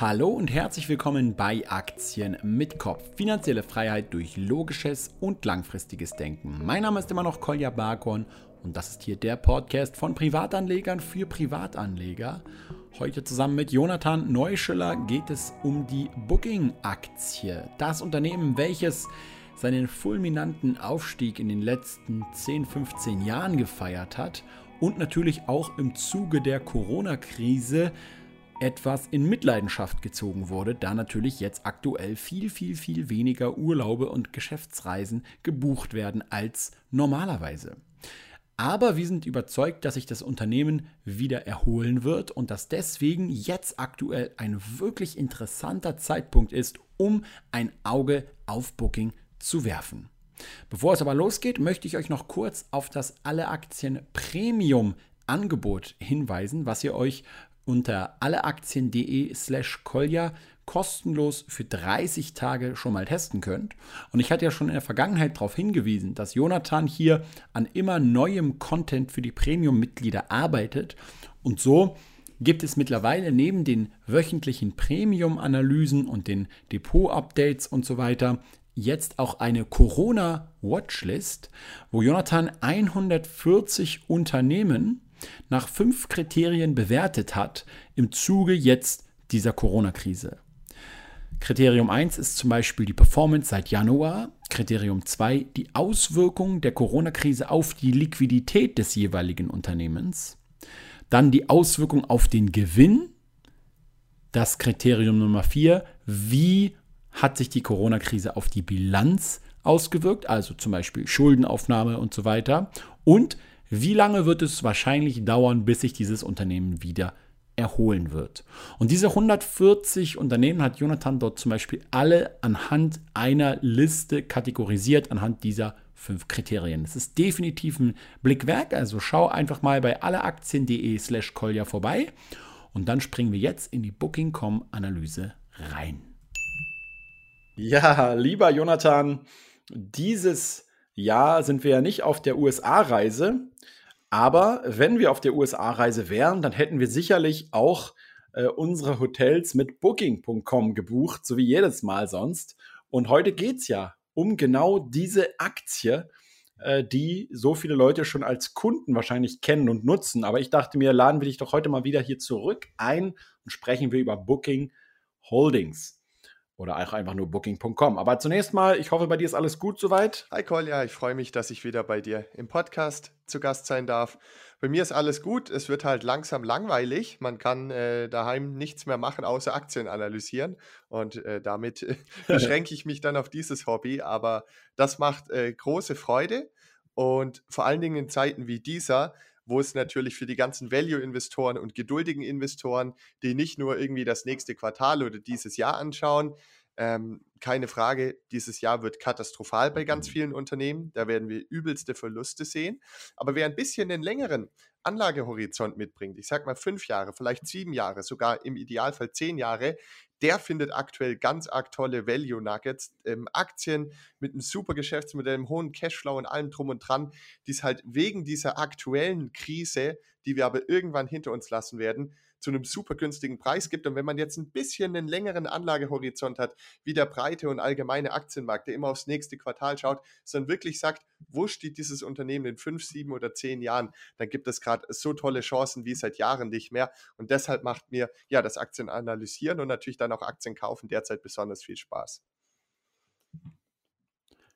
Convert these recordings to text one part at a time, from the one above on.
Hallo und herzlich willkommen bei Aktien mit Kopf. Finanzielle Freiheit durch logisches und langfristiges Denken. Mein Name ist immer noch Kolja Barkon und das ist hier der Podcast von Privatanlegern für Privatanleger. Heute zusammen mit Jonathan Neuschiller geht es um die Booking-Aktie. Das Unternehmen, welches seinen fulminanten Aufstieg in den letzten 10, 15 Jahren gefeiert hat und natürlich auch im Zuge der Corona-Krise etwas in Mitleidenschaft gezogen wurde, da natürlich jetzt aktuell viel, viel, viel weniger Urlaube und Geschäftsreisen gebucht werden als normalerweise. Aber wir sind überzeugt, dass sich das Unternehmen wieder erholen wird und dass deswegen jetzt aktuell ein wirklich interessanter Zeitpunkt ist, um ein Auge auf Booking zu werfen. Bevor es aber losgeht, möchte ich euch noch kurz auf das Alle Aktien Premium Angebot hinweisen, was ihr euch unter alleaktien.de slash kolja kostenlos für 30 Tage schon mal testen könnt. Und ich hatte ja schon in der Vergangenheit darauf hingewiesen, dass Jonathan hier an immer neuem Content für die Premium-Mitglieder arbeitet. Und so gibt es mittlerweile neben den wöchentlichen Premium-Analysen und den Depot-Updates und so weiter jetzt auch eine Corona-Watchlist, wo Jonathan 140 Unternehmen nach fünf Kriterien bewertet hat im Zuge jetzt dieser Corona-Krise. Kriterium 1 ist zum Beispiel die Performance seit Januar. Kriterium 2 die Auswirkungen der Corona-Krise auf die Liquidität des jeweiligen Unternehmens. Dann die Auswirkung auf den Gewinn. Das Kriterium Nummer 4, wie hat sich die Corona-Krise auf die Bilanz ausgewirkt, also zum Beispiel Schuldenaufnahme und so weiter. Und wie lange wird es wahrscheinlich dauern, bis sich dieses Unternehmen wieder erholen wird? Und diese 140 Unternehmen hat Jonathan dort zum Beispiel alle anhand einer Liste kategorisiert, anhand dieser fünf Kriterien. Es ist definitiv ein Blick wert, also schau einfach mal bei alleaktien.de slash kolja vorbei und dann springen wir jetzt in die Booking.com-Analyse rein. Ja, lieber Jonathan, dieses Jahr sind wir ja nicht auf der USA-Reise, aber wenn wir auf der USA-Reise wären, dann hätten wir sicherlich auch äh, unsere Hotels mit Booking.com gebucht, so wie jedes Mal sonst. Und heute geht es ja um genau diese Aktie, äh, die so viele Leute schon als Kunden wahrscheinlich kennen und nutzen. Aber ich dachte mir, laden wir dich doch heute mal wieder hier zurück ein und sprechen wir über Booking Holdings. Oder auch einfach nur booking.com. Aber zunächst mal, ich hoffe, bei dir ist alles gut soweit. Hi Kolja, ich freue mich, dass ich wieder bei dir im Podcast zu Gast sein darf. Bei mir ist alles gut. Es wird halt langsam langweilig. Man kann äh, daheim nichts mehr machen, außer Aktien analysieren. Und äh, damit äh, beschränke ich mich dann auf dieses Hobby. Aber das macht äh, große Freude. Und vor allen Dingen in Zeiten wie dieser wo es natürlich für die ganzen Value-Investoren und geduldigen Investoren, die nicht nur irgendwie das nächste Quartal oder dieses Jahr anschauen, ähm, keine Frage, dieses Jahr wird katastrophal bei ganz mhm. vielen Unternehmen. Da werden wir übelste Verluste sehen. Aber wer ein bisschen den längeren Anlagehorizont mitbringt, ich sage mal fünf Jahre, vielleicht sieben Jahre, sogar im Idealfall zehn Jahre, der findet aktuell ganz arg tolle Value Nuggets, ähm, Aktien mit einem super Geschäftsmodell, einem hohen Cashflow und allem drum und dran, die es halt wegen dieser aktuellen Krise, die wir aber irgendwann hinter uns lassen werden, zu einem super günstigen Preis gibt. Und wenn man jetzt ein bisschen einen längeren Anlagehorizont hat, wie der breite und allgemeine Aktienmarkt, der immer aufs nächste Quartal schaut, sondern wirklich sagt, wo steht dieses Unternehmen in fünf, sieben oder zehn Jahren, dann gibt es gerade so tolle Chancen wie seit Jahren nicht mehr. Und deshalb macht mir ja das Aktien analysieren und natürlich dann auch Aktien kaufen derzeit besonders viel Spaß.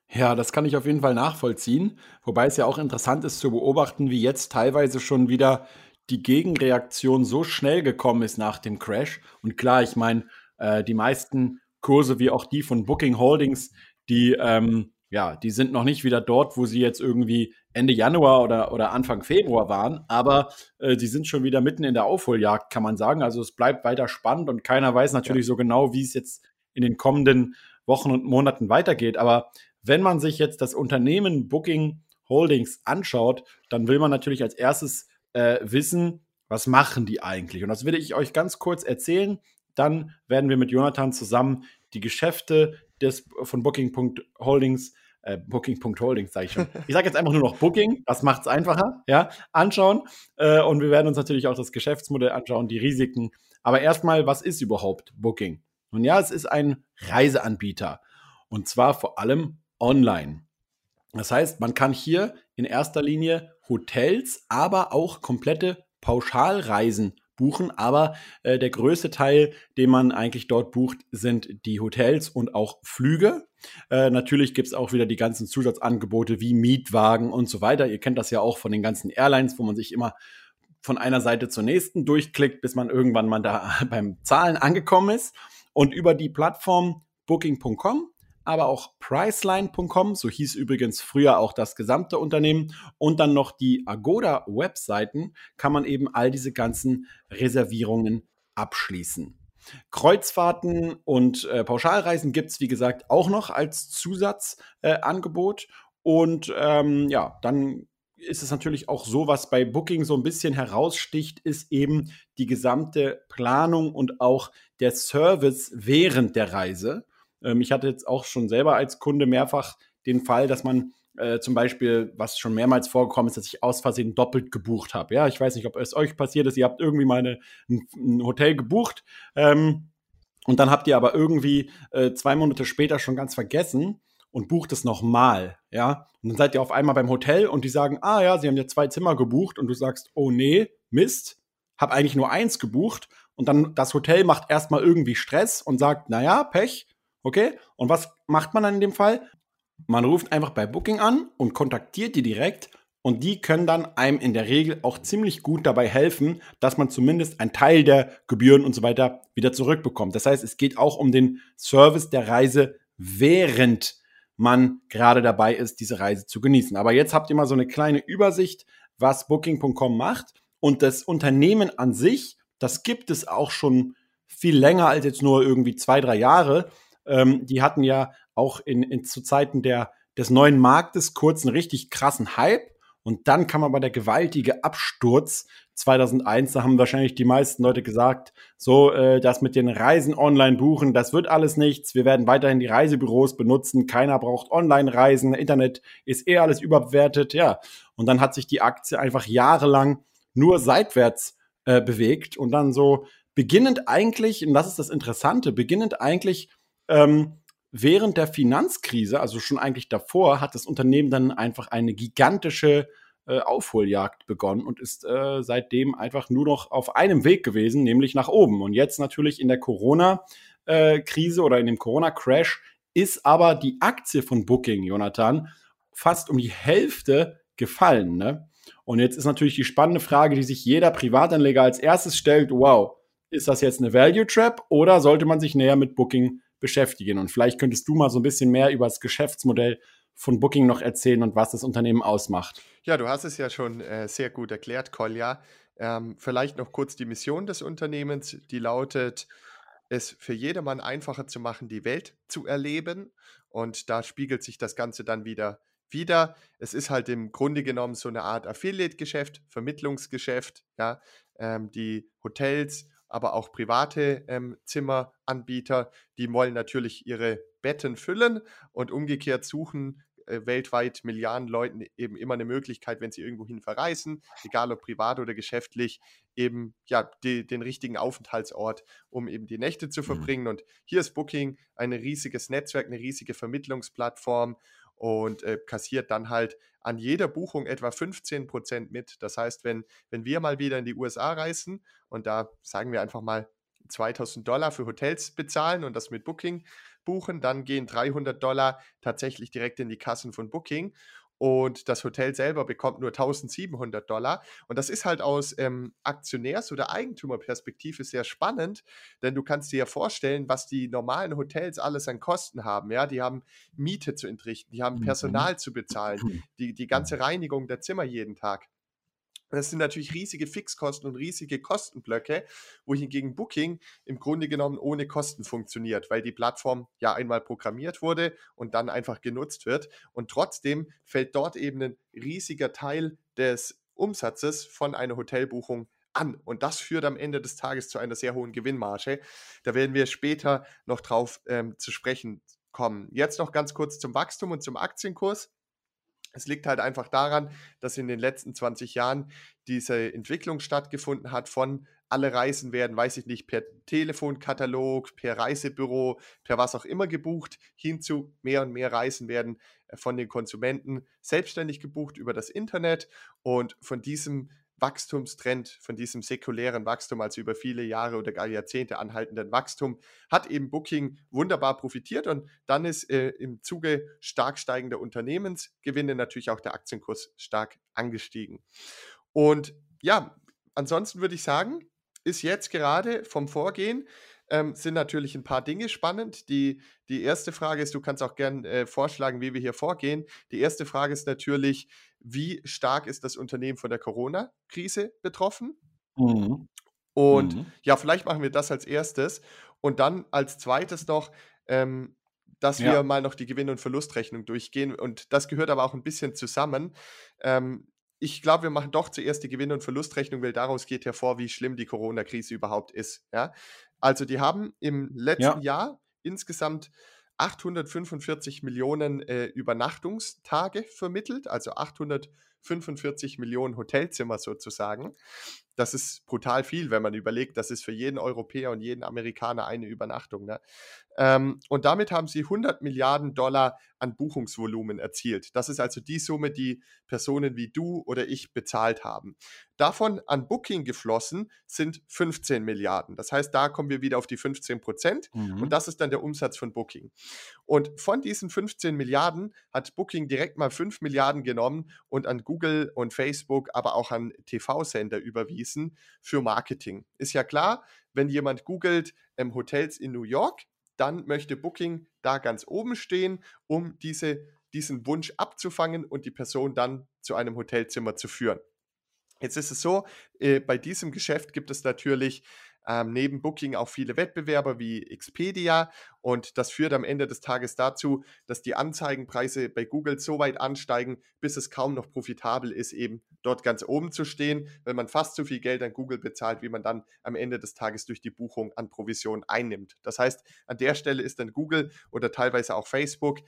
Ja, das kann ich auf jeden Fall nachvollziehen. Wobei es ja auch interessant ist zu beobachten, wie jetzt teilweise schon wieder die Gegenreaktion so schnell gekommen ist nach dem Crash. Und klar, ich meine, äh, die meisten Kurse wie auch die von Booking Holdings, die, ähm, ja, die sind noch nicht wieder dort, wo sie jetzt irgendwie Ende Januar oder, oder Anfang Februar waren, aber äh, sie sind schon wieder mitten in der Aufholjagd, kann man sagen. Also es bleibt weiter spannend und keiner weiß natürlich ja. so genau, wie es jetzt in den kommenden Wochen und Monaten weitergeht. Aber wenn man sich jetzt das Unternehmen Booking Holdings anschaut, dann will man natürlich als erstes äh, wissen, was machen die eigentlich? Und das will ich euch ganz kurz erzählen. Dann werden wir mit Jonathan zusammen die Geschäfte des, von Booking.holdings äh, Booking.holdings, sage ich schon. Ich sage jetzt einfach nur noch Booking, das macht es einfacher, ja, anschauen. Äh, und wir werden uns natürlich auch das Geschäftsmodell anschauen, die Risiken Aber erstmal, was ist überhaupt Booking? Nun ja, es ist ein Reiseanbieter und zwar vor allem online. Das heißt, man kann hier in erster Linie Hotels, aber auch komplette Pauschalreisen buchen. Aber äh, der größte Teil, den man eigentlich dort bucht, sind die Hotels und auch Flüge. Äh, natürlich gibt es auch wieder die ganzen Zusatzangebote wie Mietwagen und so weiter. Ihr kennt das ja auch von den ganzen Airlines, wo man sich immer von einer Seite zur nächsten durchklickt, bis man irgendwann mal da beim Zahlen angekommen ist. Und über die Plattform Booking.com aber auch Priceline.com, so hieß übrigens früher auch das gesamte Unternehmen, und dann noch die Agoda-Webseiten, kann man eben all diese ganzen Reservierungen abschließen. Kreuzfahrten und äh, Pauschalreisen gibt es, wie gesagt, auch noch als Zusatzangebot. Äh, und ähm, ja, dann ist es natürlich auch so, was bei Booking so ein bisschen heraussticht, ist eben die gesamte Planung und auch der Service während der Reise. Ähm, ich hatte jetzt auch schon selber als Kunde mehrfach den Fall, dass man äh, zum Beispiel, was schon mehrmals vorgekommen ist, dass ich aus Versehen doppelt gebucht habe. Ja, ich weiß nicht, ob es euch passiert ist. Ihr habt irgendwie mal eine, ein, ein, Hotel gebucht ähm, und dann habt ihr aber irgendwie äh, zwei Monate später schon ganz vergessen und bucht es nochmal. Ja, und dann seid ihr auf einmal beim Hotel und die sagen, ah ja, sie haben ja zwei Zimmer gebucht und du sagst, oh nee, Mist, hab eigentlich nur eins gebucht und dann das Hotel macht erstmal irgendwie Stress und sagt, naja, Pech, Okay? Und was macht man dann in dem Fall? Man ruft einfach bei Booking an und kontaktiert die direkt und die können dann einem in der Regel auch ziemlich gut dabei helfen, dass man zumindest einen Teil der Gebühren und so weiter wieder zurückbekommt. Das heißt, es geht auch um den Service der Reise, während man gerade dabei ist, diese Reise zu genießen. Aber jetzt habt ihr mal so eine kleine Übersicht, was Booking.com macht. Und das Unternehmen an sich, das gibt es auch schon viel länger als jetzt nur irgendwie zwei, drei Jahre. Ähm, die hatten ja auch in, in, zu Zeiten der, des neuen Marktes kurz einen richtig krassen Hype. Und dann kam aber der gewaltige Absturz 2001. Da haben wahrscheinlich die meisten Leute gesagt, so, äh, das mit den Reisen online buchen, das wird alles nichts. Wir werden weiterhin die Reisebüros benutzen. Keiner braucht Online-Reisen. Internet ist eh alles überbewertet. Ja. Und dann hat sich die Aktie einfach jahrelang nur seitwärts äh, bewegt und dann so beginnend eigentlich, und das ist das Interessante, beginnend eigentlich ähm, während der Finanzkrise, also schon eigentlich davor, hat das Unternehmen dann einfach eine gigantische äh, Aufholjagd begonnen und ist äh, seitdem einfach nur noch auf einem Weg gewesen, nämlich nach oben. Und jetzt natürlich in der Corona-Krise äh, oder in dem Corona-Crash ist aber die Aktie von Booking, Jonathan, fast um die Hälfte gefallen. Ne? Und jetzt ist natürlich die spannende Frage, die sich jeder Privatanleger als erstes stellt: Wow, ist das jetzt eine Value Trap oder sollte man sich näher mit Booking beschäftigen. Und vielleicht könntest du mal so ein bisschen mehr über das Geschäftsmodell von Booking noch erzählen und was das Unternehmen ausmacht. Ja, du hast es ja schon äh, sehr gut erklärt, Kolja. Ähm, vielleicht noch kurz die Mission des Unternehmens, die lautet, es für jedermann einfacher zu machen, die Welt zu erleben. Und da spiegelt sich das Ganze dann wieder wieder. Es ist halt im Grunde genommen so eine Art Affiliate-Geschäft, Vermittlungsgeschäft. Ja, ähm, die Hotels aber auch private ähm, Zimmeranbieter, die wollen natürlich ihre Betten füllen und umgekehrt suchen äh, weltweit Milliarden Leuten eben immer eine Möglichkeit, wenn sie irgendwohin verreisen, egal ob privat oder geschäftlich, eben ja die, den richtigen Aufenthaltsort, um eben die Nächte zu mhm. verbringen. Mhm. Und hier ist Booking ein riesiges Netzwerk, eine riesige Vermittlungsplattform und äh, kassiert dann halt an jeder Buchung etwa 15 Prozent mit. Das heißt, wenn, wenn wir mal wieder in die USA reisen und da sagen wir einfach mal 2000 Dollar für Hotels bezahlen und das mit Booking buchen, dann gehen 300 Dollar tatsächlich direkt in die Kassen von Booking und das Hotel selber bekommt nur 1700 Dollar. Und das ist halt aus ähm, Aktionärs- oder Eigentümerperspektive sehr spannend, denn du kannst dir ja vorstellen, was die normalen Hotels alles an Kosten haben. Ja, die haben Miete zu entrichten, die haben mhm. Personal zu bezahlen, die, die ganze Reinigung der Zimmer jeden Tag. Das sind natürlich riesige Fixkosten und riesige Kostenblöcke, wohingegen Booking im Grunde genommen ohne Kosten funktioniert, weil die Plattform ja einmal programmiert wurde und dann einfach genutzt wird. Und trotzdem fällt dort eben ein riesiger Teil des Umsatzes von einer Hotelbuchung an. Und das führt am Ende des Tages zu einer sehr hohen Gewinnmarge. Da werden wir später noch drauf ähm, zu sprechen kommen. Jetzt noch ganz kurz zum Wachstum und zum Aktienkurs. Es liegt halt einfach daran, dass in den letzten 20 Jahren diese Entwicklung stattgefunden hat von alle Reisen werden, weiß ich nicht, per Telefonkatalog, per Reisebüro, per was auch immer gebucht, hinzu mehr und mehr Reisen werden äh, von den Konsumenten selbstständig gebucht über das Internet. Und von diesem Wachstumstrend, von diesem säkulären Wachstum, also über viele Jahre oder gar Jahrzehnte anhaltenden Wachstum, hat eben Booking wunderbar profitiert und dann ist äh, im Zuge stark steigender Unternehmensgewinne natürlich auch der Aktienkurs stark angestiegen. Und ja, ansonsten würde ich sagen, ist jetzt gerade vom Vorgehen ähm, sind natürlich ein paar Dinge spannend. Die, die erste Frage ist, du kannst auch gerne äh, vorschlagen, wie wir hier vorgehen. Die erste Frage ist natürlich, wie stark ist das Unternehmen von der Corona-Krise betroffen? Mhm. Und mhm. ja, vielleicht machen wir das als erstes. Und dann als zweites noch, ähm, dass ja. wir mal noch die Gewinn- und Verlustrechnung durchgehen. Und das gehört aber auch ein bisschen zusammen. Ähm, ich glaube, wir machen doch zuerst die Gewinn- und Verlustrechnung, weil daraus geht hervor, wie schlimm die Corona-Krise überhaupt ist. Ja? Also die haben im letzten ja. Jahr insgesamt 845 Millionen äh, Übernachtungstage vermittelt, also 845 Millionen Hotelzimmer sozusagen. Das ist brutal viel, wenn man überlegt, das ist für jeden Europäer und jeden Amerikaner eine Übernachtung. Ne? Ähm, und damit haben sie 100 Milliarden Dollar an Buchungsvolumen erzielt. Das ist also die Summe, die Personen wie du oder ich bezahlt haben. Davon an Booking geflossen sind 15 Milliarden. Das heißt, da kommen wir wieder auf die 15 Prozent mhm. und das ist dann der Umsatz von Booking. Und von diesen 15 Milliarden hat Booking direkt mal 5 Milliarden genommen und an Google und Facebook, aber auch an TV-Sender überwiesen für Marketing. Ist ja klar, wenn jemand googelt ähm, Hotels in New York, dann möchte Booking da ganz oben stehen, um diese, diesen Wunsch abzufangen und die Person dann zu einem Hotelzimmer zu führen. Jetzt ist es so, äh, bei diesem Geschäft gibt es natürlich ähm, neben Booking auch viele Wettbewerber wie Expedia und das führt am Ende des Tages dazu, dass die Anzeigenpreise bei Google so weit ansteigen, bis es kaum noch profitabel ist, eben dort ganz oben zu stehen, wenn man fast so viel Geld an Google bezahlt, wie man dann am Ende des Tages durch die Buchung an Provision einnimmt. Das heißt, an der Stelle ist dann Google oder teilweise auch Facebook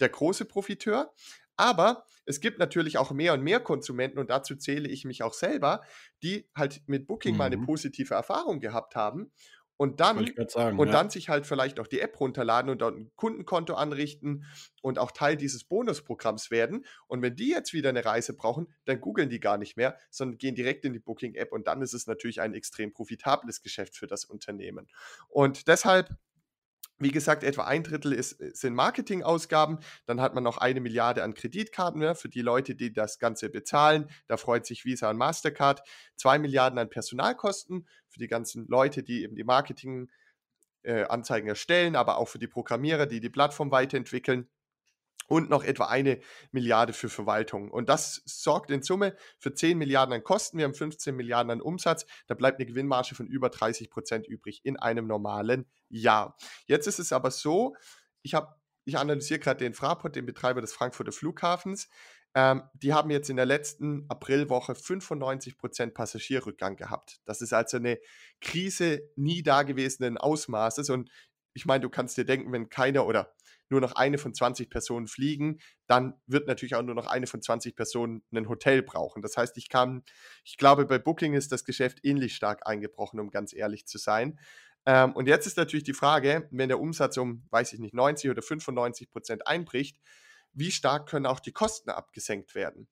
der große Profiteur. Aber es gibt natürlich auch mehr und mehr Konsumenten und dazu zähle ich mich auch selber, die halt mit Booking mhm. mal eine mhm. positive Erfahrung gehabt haben und dann sagen, und ja. dann sich halt vielleicht auch die App runterladen und dort ein Kundenkonto anrichten und auch Teil dieses Bonusprogramms werden. Und wenn die jetzt wieder eine Reise brauchen, dann googeln die gar nicht mehr, sondern gehen direkt in die Booking-App und dann ist es natürlich ein extrem profitables Geschäft für das Unternehmen. Und deshalb wie gesagt, etwa ein Drittel ist, äh, sind Marketingausgaben. Dann hat man noch eine Milliarde an Kreditkarten ja, für die Leute, die das Ganze bezahlen. Da freut sich Visa und Mastercard. Zwei Milliarden an Personalkosten für die ganzen Leute, die eben die Marketinganzeigen äh, erstellen, aber auch für die Programmierer, die die Plattform weiterentwickeln und noch etwa eine Milliarde für Verwaltung. Und das sorgt in Summe für 10 Milliarden an Kosten. Wir haben 15 Milliarden an Umsatz. Da bleibt eine Gewinnmarge von über 30 Prozent übrig in einem normalen Jahr. Jetzt ist es aber so, ich habe ich analysiere gerade den Fraport, den Betreiber des Frankfurter Flughafens. Ähm, die haben jetzt in der letzten Aprilwoche 95% Passagierrückgang gehabt. Das ist also eine Krise nie dagewesenen Ausmaßes. Und ich meine, du kannst dir denken, wenn keiner oder nur noch eine von 20 Personen fliegen, dann wird natürlich auch nur noch eine von 20 Personen ein Hotel brauchen. Das heißt, ich kann, ich glaube, bei Booking ist das Geschäft ähnlich stark eingebrochen, um ganz ehrlich zu sein. Ähm, und jetzt ist natürlich die Frage, wenn der Umsatz um, weiß ich nicht, 90 oder 95 Prozent einbricht, wie stark können auch die Kosten abgesenkt werden?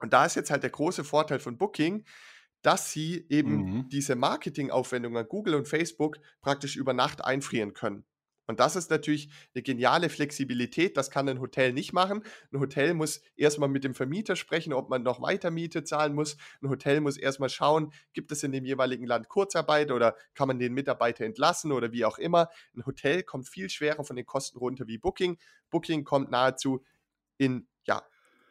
Und da ist jetzt halt der große Vorteil von Booking, dass sie eben mhm. diese Marketingaufwendungen an Google und Facebook praktisch über Nacht einfrieren können. Und das ist natürlich eine geniale Flexibilität. Das kann ein Hotel nicht machen. Ein Hotel muss erstmal mit dem Vermieter sprechen, ob man noch weiter Miete zahlen muss. Ein Hotel muss erstmal schauen, gibt es in dem jeweiligen Land Kurzarbeit oder kann man den Mitarbeiter entlassen oder wie auch immer. Ein Hotel kommt viel schwerer von den Kosten runter wie Booking. Booking kommt nahezu in ja,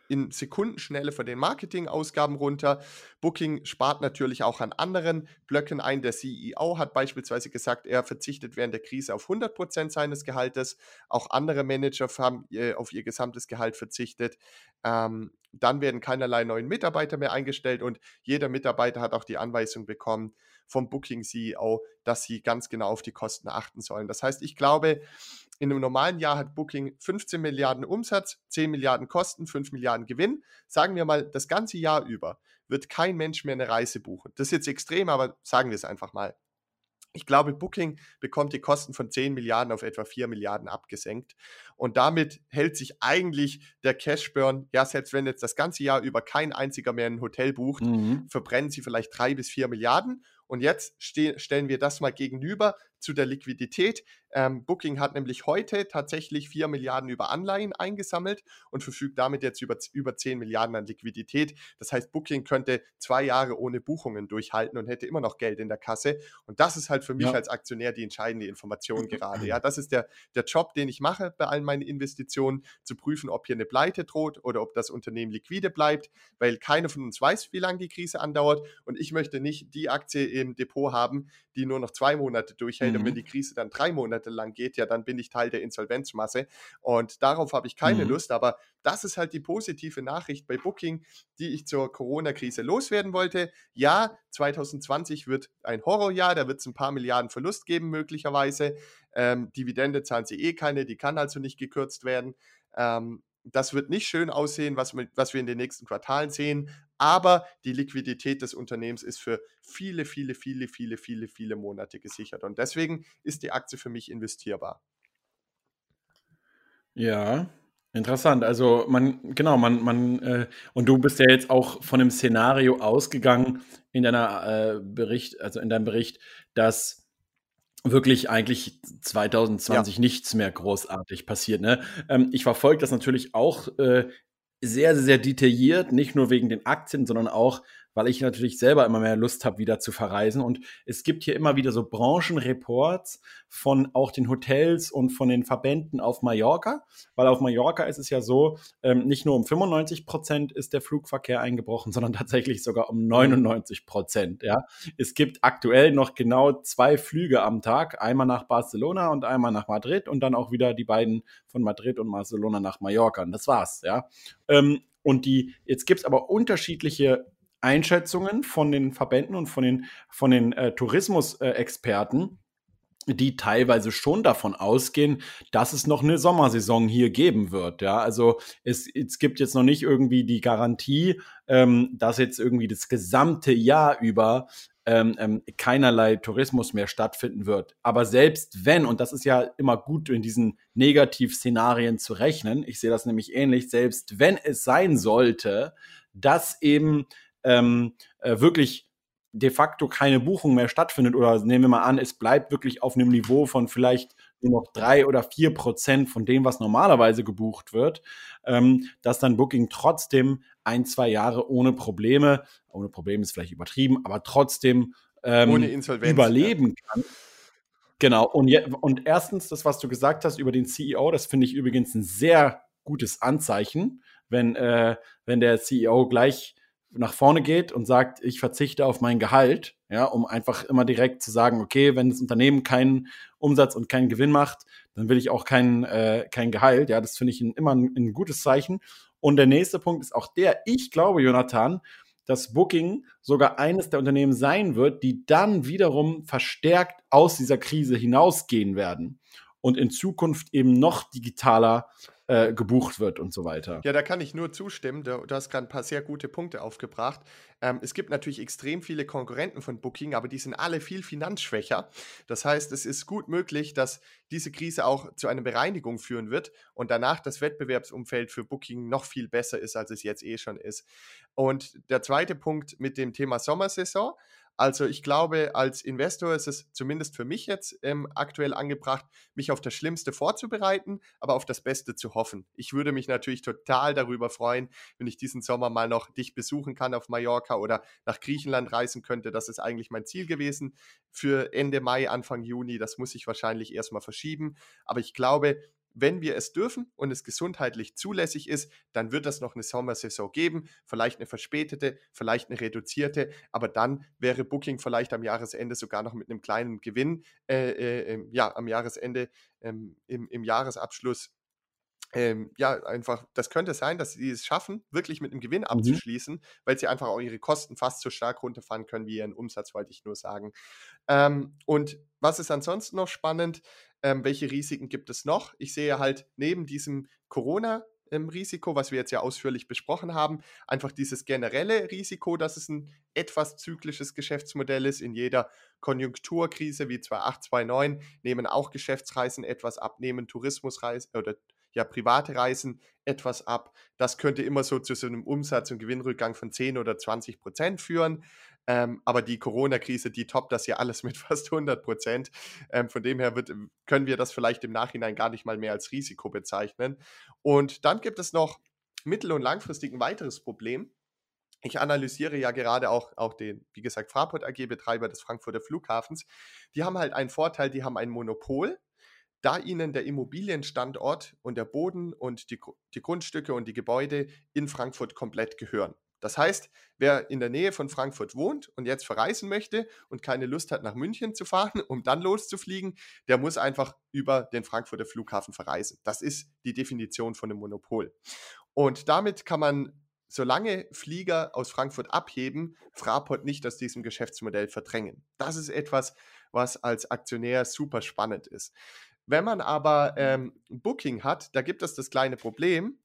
in Sekundenschnelle von den Marketingausgaben runter. Booking spart natürlich auch an anderen Blöcken ein. Der CEO hat beispielsweise gesagt, er verzichtet während der Krise auf 100 Prozent seines Gehaltes. Auch andere Manager haben äh, auf ihr gesamtes Gehalt verzichtet. Ähm, dann werden keinerlei neuen Mitarbeiter mehr eingestellt und jeder Mitarbeiter hat auch die Anweisung bekommen vom Booking CEO, dass sie ganz genau auf die Kosten achten sollen. Das heißt, ich glaube, in einem normalen Jahr hat Booking 15 Milliarden Umsatz, 10 Milliarden Kosten, 5 Milliarden Gewinn. Sagen wir mal, das ganze Jahr über wird kein Mensch mehr eine Reise buchen. Das ist jetzt extrem, aber sagen wir es einfach mal. Ich glaube, Booking bekommt die Kosten von 10 Milliarden auf etwa 4 Milliarden abgesenkt. Und damit hält sich eigentlich der Cashburn, ja, selbst wenn jetzt das ganze Jahr über kein einziger mehr ein Hotel bucht, mhm. verbrennen sie vielleicht 3 bis 4 Milliarden. Und jetzt stellen wir das mal gegenüber zu der Liquidität. Ähm, Booking hat nämlich heute tatsächlich 4 Milliarden über Anleihen eingesammelt und verfügt damit jetzt über, über 10 Milliarden an Liquidität. Das heißt, Booking könnte zwei Jahre ohne Buchungen durchhalten und hätte immer noch Geld in der Kasse. Und das ist halt für mich ja. als Aktionär die entscheidende Information gerade. Ja, das ist der, der Job, den ich mache bei allen meinen Investitionen, zu prüfen, ob hier eine Pleite droht oder ob das Unternehmen liquide bleibt, weil keiner von uns weiß, wie lange die Krise andauert. Und ich möchte nicht die Aktie im Depot haben, die nur noch zwei Monate durchhält. Mhm. Und wenn mhm. die Krise dann drei Monate lang geht, ja, dann bin ich Teil der Insolvenzmasse. Und darauf habe ich keine mhm. Lust. Aber das ist halt die positive Nachricht bei Booking, die ich zur Corona-Krise loswerden wollte. Ja, 2020 wird ein Horrorjahr, da wird es ein paar Milliarden Verlust geben, möglicherweise. Ähm, Dividende zahlen sie eh keine, die kann also nicht gekürzt werden. Ähm, das wird nicht schön aussehen, was, was wir in den nächsten Quartalen sehen, aber die Liquidität des Unternehmens ist für viele, viele, viele, viele, viele, viele Monate gesichert. Und deswegen ist die Aktie für mich investierbar. Ja, interessant. Also man, genau, man, man, äh, und du bist ja jetzt auch von dem Szenario ausgegangen in deiner äh, Bericht, also in deinem Bericht, dass wirklich eigentlich 2020 ja. nichts mehr großartig passiert. Ne? Ähm, ich verfolge das natürlich auch äh, sehr, sehr detailliert, nicht nur wegen den Aktien, sondern auch weil ich natürlich selber immer mehr Lust habe, wieder zu verreisen. Und es gibt hier immer wieder so Branchenreports von auch den Hotels und von den Verbänden auf Mallorca, weil auf Mallorca ist es ja so, ähm, nicht nur um 95 Prozent ist der Flugverkehr eingebrochen, sondern tatsächlich sogar um 99 Prozent. Ja, es gibt aktuell noch genau zwei Flüge am Tag, einmal nach Barcelona und einmal nach Madrid und dann auch wieder die beiden von Madrid und Barcelona nach Mallorca. Und das war's. Ja. Ähm, und die, jetzt gibt es aber unterschiedliche Einschätzungen von den Verbänden und von den, von den äh, Tourismusexperten, die teilweise schon davon ausgehen, dass es noch eine Sommersaison hier geben wird. Ja, also es, es gibt jetzt noch nicht irgendwie die Garantie, ähm, dass jetzt irgendwie das gesamte Jahr über ähm, ähm, keinerlei Tourismus mehr stattfinden wird. Aber selbst wenn, und das ist ja immer gut in diesen Negativszenarien zu rechnen, ich sehe das nämlich ähnlich, selbst wenn es sein sollte, dass eben ähm, äh, wirklich de facto keine Buchung mehr stattfindet oder nehmen wir mal an, es bleibt wirklich auf einem Niveau von vielleicht nur noch drei oder vier Prozent von dem, was normalerweise gebucht wird, ähm, dass dann Booking trotzdem ein, zwei Jahre ohne Probleme, ohne Probleme ist vielleicht übertrieben, aber trotzdem ähm, überleben ja. kann. Genau, und, und erstens, das, was du gesagt hast über den CEO, das finde ich übrigens ein sehr gutes Anzeichen, wenn, äh, wenn der CEO gleich nach vorne geht und sagt, ich verzichte auf mein Gehalt, ja, um einfach immer direkt zu sagen, okay, wenn das Unternehmen keinen Umsatz und keinen Gewinn macht, dann will ich auch kein, äh, kein Gehalt. Ja, das finde ich immer ein, ein gutes Zeichen. Und der nächste Punkt ist auch der, ich glaube, Jonathan, dass Booking sogar eines der Unternehmen sein wird, die dann wiederum verstärkt aus dieser Krise hinausgehen werden und in Zukunft eben noch digitaler äh, gebucht wird und so weiter. Ja, da kann ich nur zustimmen. Du, du hast gerade ein paar sehr gute Punkte aufgebracht. Ähm, es gibt natürlich extrem viele Konkurrenten von Booking, aber die sind alle viel finanzschwächer. Das heißt, es ist gut möglich, dass diese Krise auch zu einer Bereinigung führen wird und danach das Wettbewerbsumfeld für Booking noch viel besser ist, als es jetzt eh schon ist. Und der zweite Punkt mit dem Thema Sommersaison. Also ich glaube, als Investor ist es zumindest für mich jetzt ähm, aktuell angebracht, mich auf das Schlimmste vorzubereiten, aber auf das Beste zu hoffen. Ich würde mich natürlich total darüber freuen, wenn ich diesen Sommer mal noch dich besuchen kann auf Mallorca oder nach Griechenland reisen könnte. Das ist eigentlich mein Ziel gewesen für Ende Mai, Anfang Juni. Das muss ich wahrscheinlich erstmal verschieben. Aber ich glaube, wenn wir es dürfen und es gesundheitlich zulässig ist, dann wird es noch eine Sommersaison geben, vielleicht eine verspätete, vielleicht eine reduzierte, aber dann wäre Booking vielleicht am Jahresende sogar noch mit einem kleinen Gewinn, äh, äh, ja, am Jahresende ähm, im, im Jahresabschluss ähm, ja, einfach, das könnte sein, dass sie es schaffen, wirklich mit einem Gewinn Mhm. abzuschließen, weil sie einfach auch ihre Kosten fast so stark runterfahren können wie ihren Umsatz, wollte ich nur sagen. Ähm, und was ist ansonsten noch spannend? Ähm, welche Risiken gibt es noch? Ich sehe halt neben diesem Corona- Risiko, was wir jetzt ja ausführlich besprochen haben, einfach dieses generelle Risiko, dass es ein etwas zyklisches Geschäftsmodell ist. In jeder Konjunkturkrise wie 2008, 2009 nehmen auch Geschäftsreisen etwas ab, nehmen Tourismusreisen oder ja, private Reisen etwas ab. Das könnte immer so zu so einem Umsatz- und Gewinnrückgang von 10 oder 20 Prozent führen. Ähm, aber die Corona-Krise, die toppt das ja alles mit fast 100 Prozent. Ähm, von dem her wird, können wir das vielleicht im Nachhinein gar nicht mal mehr als Risiko bezeichnen. Und dann gibt es noch mittel- und langfristig ein weiteres Problem. Ich analysiere ja gerade auch, auch den, wie gesagt, Fraport AG, Betreiber des Frankfurter Flughafens. Die haben halt einen Vorteil, die haben ein Monopol da ihnen der Immobilienstandort und der Boden und die, die Grundstücke und die Gebäude in Frankfurt komplett gehören. Das heißt, wer in der Nähe von Frankfurt wohnt und jetzt verreisen möchte und keine Lust hat, nach München zu fahren, um dann loszufliegen, der muss einfach über den Frankfurter Flughafen verreisen. Das ist die Definition von einem Monopol. Und damit kann man, solange Flieger aus Frankfurt abheben, Fraport nicht aus diesem Geschäftsmodell verdrängen. Das ist etwas, was als Aktionär super spannend ist. Wenn man aber ähm, Booking hat, da gibt es das kleine Problem,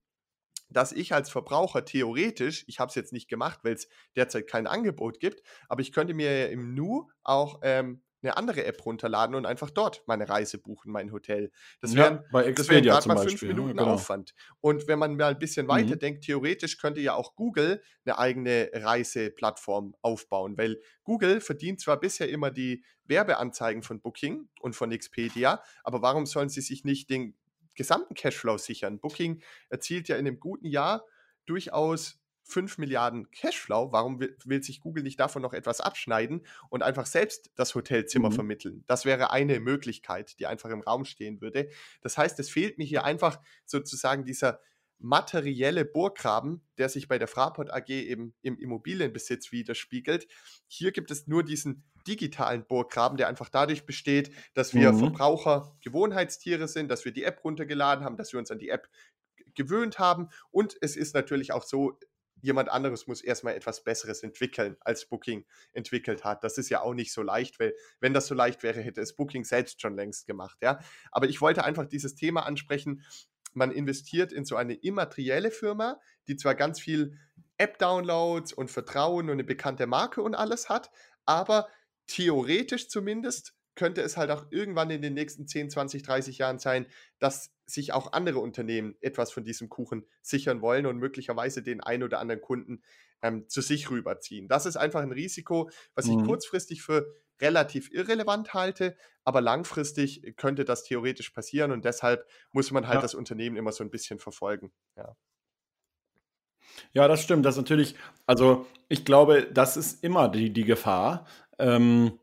dass ich als Verbraucher theoretisch, ich habe es jetzt nicht gemacht, weil es derzeit kein Angebot gibt, aber ich könnte mir im Nu auch ähm, eine andere App runterladen und einfach dort meine Reise buchen, mein Hotel. Das Ja, wären bei das wären gerade mal fünf Beispiel. ja, Minuten genau. Aufwand. Und wenn man mal ein bisschen weiter Mhm. denkt, theoretisch könnte ja auch Google eine eigene Reiseplattform aufbauen, weil Google verdient zwar bisher immer die Werbeanzeigen von Booking und von Expedia, aber warum sollen sie sich nicht den gesamten Cashflow sichern? Booking erzielt ja in einem guten Jahr durchaus 5 Milliarden Cashflow. Warum will, will sich Google nicht davon noch etwas abschneiden und einfach selbst das Hotelzimmer Mhm. vermitteln? Das wäre eine Möglichkeit, die einfach im Raum stehen würde. Das heißt, es fehlt mir hier einfach sozusagen dieser materielle Burggraben, der sich bei der Fraport AG eben im Immobilienbesitz widerspiegelt. Hier gibt es nur diesen digitalen Burggraben, der einfach dadurch besteht, dass wir Mhm. Verbraucher Gewohnheitstiere sind, dass wir die App runtergeladen haben, dass wir uns an die App gewöhnt haben. Und es ist natürlich auch so, jemand anderes muss erstmal etwas Besseres entwickeln, als Booking entwickelt hat. Das ist ja auch nicht so leicht, weil wenn das so leicht wäre, hätte es Booking selbst schon längst gemacht. Ja? Aber ich wollte einfach dieses Thema ansprechen. Man investiert in so eine immaterielle Firma, die zwar ganz viel App-Downloads und Vertrauen und eine bekannte Marke und alles hat, aber theoretisch zumindest könnte es halt auch irgendwann in den nächsten 10, 20, 30 Jahren sein, dass sich auch andere Unternehmen etwas von diesem Kuchen sichern wollen und möglicherweise den ein oder anderen Kunden ähm, zu sich rüberziehen. Das ist einfach ein Risiko, was ich Mhm. kurzfristig für relativ irrelevant halte, aber langfristig könnte das theoretisch passieren und deshalb muss man halt Ja. das Unternehmen immer so ein bisschen verfolgen. Ja. Ja, das stimmt. Das ist natürlich, also ich glaube, das ist immer die, die Gefahr. Ähm,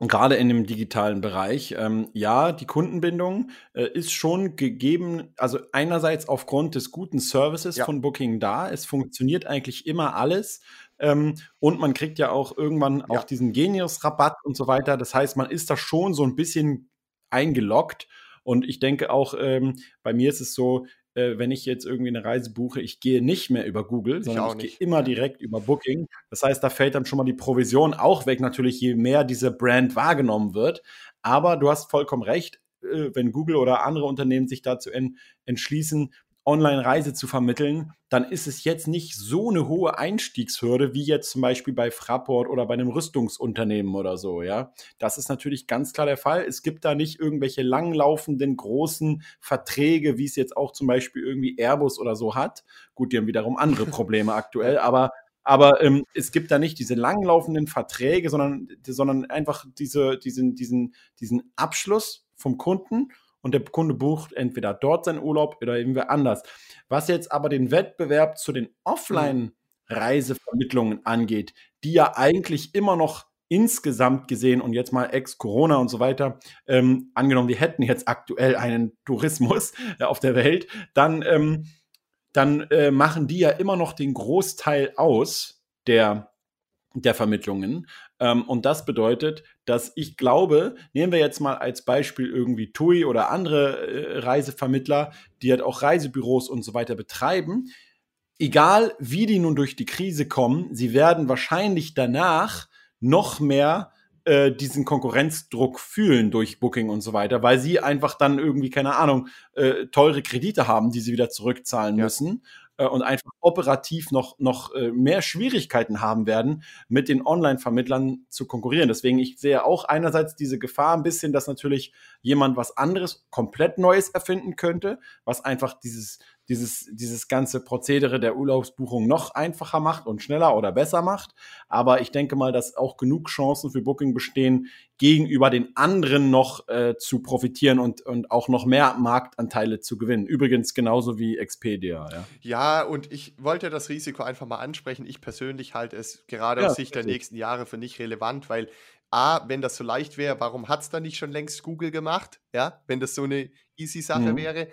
gerade in dem digitalen Bereich. Ähm, ja, die Kundenbindung äh, ist schon gegeben, also einerseits aufgrund des guten Services Ja. von Booking da. Es funktioniert eigentlich immer alles. Ähm, und man kriegt ja auch irgendwann Ja. auch diesen Genius-Rabatt und so weiter. Das heißt, man ist da schon so ein bisschen eingeloggt. Und ich denke auch, ähm, bei mir ist es so, äh, wenn ich jetzt irgendwie eine Reise buche, ich gehe nicht mehr über Google, Ich sondern ich gehe immer direkt über Booking. Das heißt, da fällt dann schon mal die Provision auch weg, natürlich, je mehr diese Brand wahrgenommen wird. Aber du hast vollkommen recht, äh, wenn Google oder andere Unternehmen sich dazu en entschließen, Online-Reise zu vermitteln, dann ist es jetzt nicht so eine hohe Einstiegshürde wie jetzt zum Beispiel bei Fraport oder bei einem Rüstungsunternehmen oder so, ja. Das ist natürlich ganz klar der Fall. Es gibt da nicht irgendwelche langlaufenden großen Verträge, wie es jetzt auch zum Beispiel irgendwie Airbus oder so hat. Gut, die haben wiederum andere Probleme aktuell, aber aber ähm, es gibt da nicht diese langlaufenden Verträge, sondern, sondern einfach diese, diesen, diesen, diesen Abschluss vom Kunden und der Kunde bucht entweder dort seinen Urlaub oder irgendwo anders. Was jetzt aber den Wettbewerb zu den Offline-Reisevermittlungen angeht, die ja eigentlich immer noch insgesamt gesehen und jetzt mal ex-Corona und so weiter, ähm, angenommen, wir hätten jetzt aktuell einen Tourismus äh, auf der Welt, dann, ähm, dann äh, machen die ja immer noch den Großteil aus der, der Vermittlungen. Ähm, und das bedeutet, dass ich glaube, nehmen wir jetzt mal als Beispiel irgendwie TUI oder andere äh, Reisevermittler, die halt auch Reisebüros und so weiter betreiben. Egal wie die nun durch die Krise kommen, sie werden wahrscheinlich danach noch mehr äh, diesen Konkurrenzdruck fühlen durch Booking und so weiter, weil sie einfach dann irgendwie, keine Ahnung, äh, teure Kredite haben, die sie wieder zurückzahlen ja. müssen äh, und einfach operativ noch, noch äh, mehr Schwierigkeiten haben werden, mit den Online-Vermittlern zu konkurrieren. Deswegen, ich sehe auch einerseits diese Gefahr ein bisschen, dass natürlich jemand was anderes, komplett Neues erfinden könnte, was einfach dieses, dieses, dieses ganze Prozedere der Urlaubsbuchung noch einfacher macht und schneller oder besser macht. Aber ich denke mal, dass auch genug Chancen für Booking bestehen, gegenüber den anderen noch äh, zu profitieren und, und auch noch mehr Marktanteile zu gewinnen. Übrigens genauso wie Expedia. Ja, ja und ich wollte das Risiko einfach mal ansprechen. Ich persönlich halte es gerade ja, aus Sicht der nächsten Jahre für nicht relevant, weil A, wenn das so leicht wäre, warum hat es dann nicht schon längst Google gemacht? Ja, wenn das so eine easy Sache mhm. wäre.